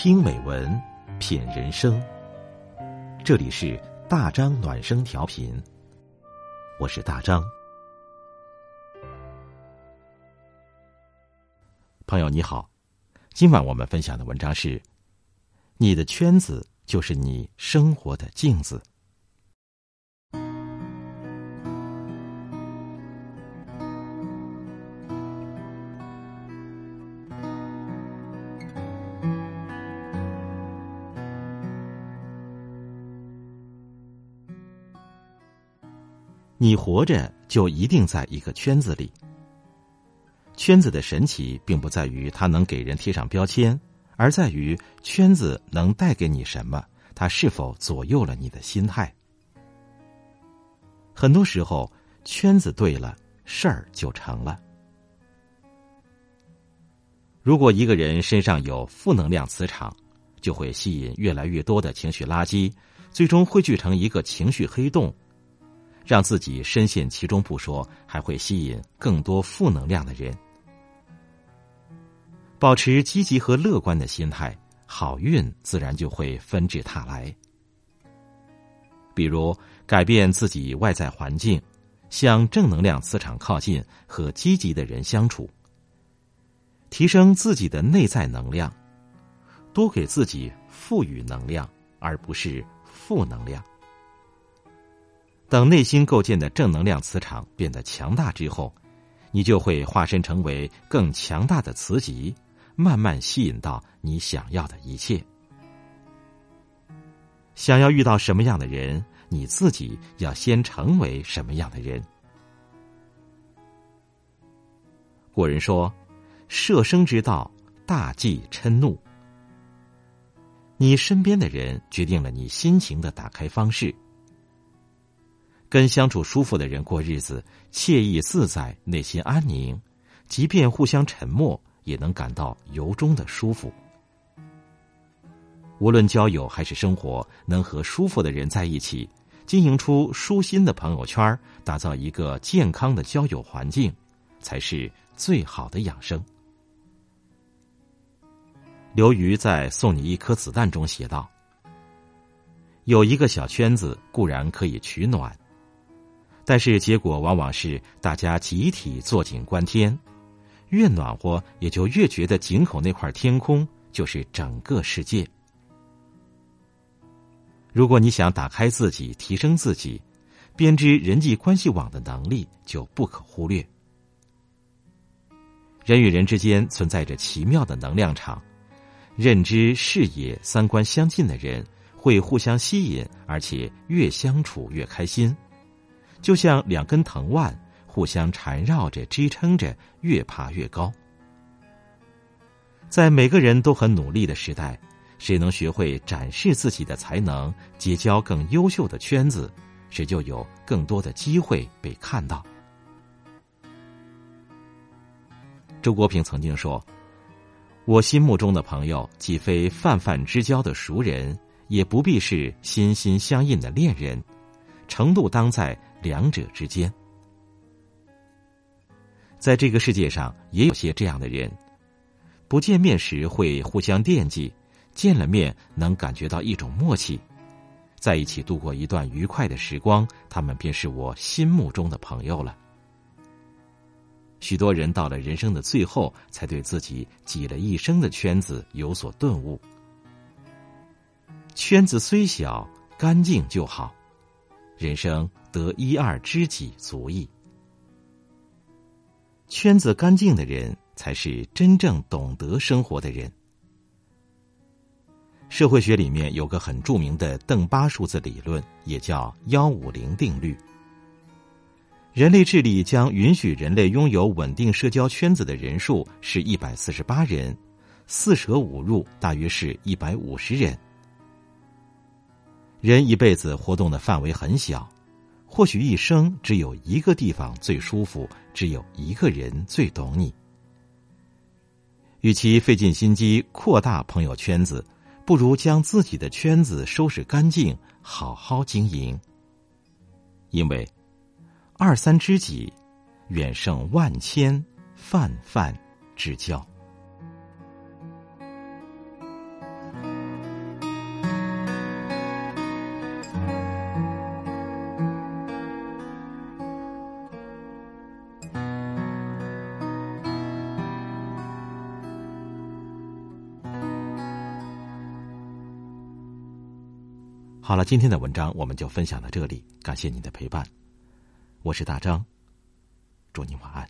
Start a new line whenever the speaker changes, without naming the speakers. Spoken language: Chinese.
听美文，品人生。这里是大张暖声调频，我是大张。朋友你好，今晚我们分享的文章是：你的圈子就是你生活的镜子。你活着就一定在一个圈子里。圈子的神奇，并不在于它能给人贴上标签，而在于圈子能带给你什么，它是否左右了你的心态。很多时候，圈子对了，事儿就成了。如果一个人身上有负能量磁场，就会吸引越来越多的情绪垃圾，最终汇聚成一个情绪黑洞。让自己深陷其中不说，还会吸引更多负能量的人。保持积极和乐观的心态，好运自然就会纷至沓来。比如，改变自己外在环境，向正能量磁场靠近，和积极的人相处，提升自己的内在能量，多给自己赋予能量，而不是负能量。等内心构建的正能量磁场变得强大之后，你就会化身成为更强大的磁极，慢慢吸引到你想要的一切。想要遇到什么样的人，你自己要先成为什么样的人。古人说：“舍生之道，大忌嗔怒。”你身边的人决定了你心情的打开方式。跟相处舒服的人过日子，惬意自在，内心安宁，即便互相沉默，也能感到由衷的舒服。无论交友还是生活，能和舒服的人在一起，经营出舒心的朋友圈，打造一个健康的交友环境，才是最好的养生。刘瑜在《送你一颗子弹》中写道：“有一个小圈子固然可以取暖。”但是结果往往是大家集体坐井观天，越暖和也就越觉得井口那块天空就是整个世界。如果你想打开自己、提升自己，编织人际关系网的能力就不可忽略。人与人之间存在着奇妙的能量场，认知、视野、三观相近的人会互相吸引，而且越相处越开心。就像两根藤蔓互相缠绕着、支撑着，越爬越高。在每个人都很努力的时代，谁能学会展示自己的才能，结交更优秀的圈子，谁就有更多的机会被看到。周国平曾经说：“我心目中的朋友，既非泛泛之交的熟人，也不必是心心相印的恋人，程度当在。”两者之间，在这个世界上也有些这样的人，不见面时会互相惦记，见了面能感觉到一种默契，在一起度过一段愉快的时光，他们便是我心目中的朋友了。许多人到了人生的最后，才对自己挤了一生的圈子有所顿悟。圈子虽小，干净就好。人生得一二知己足矣。圈子干净的人，才是真正懂得生活的人。社会学里面有个很著名的邓巴数字理论，也叫幺五零定律。人类智力将允许人类拥有稳定社交圈子的人数是一百四十八人，四舍五入大约是一百五十人。人一辈子活动的范围很小，或许一生只有一个地方最舒服，只有一个人最懂你。与其费尽心机扩大朋友圈子，不如将自己的圈子收拾干净，好好经营。因为二三知己，远胜万千泛泛之交。好了，今天的文章我们就分享到这里，感谢您的陪伴，我是大张，祝您晚安。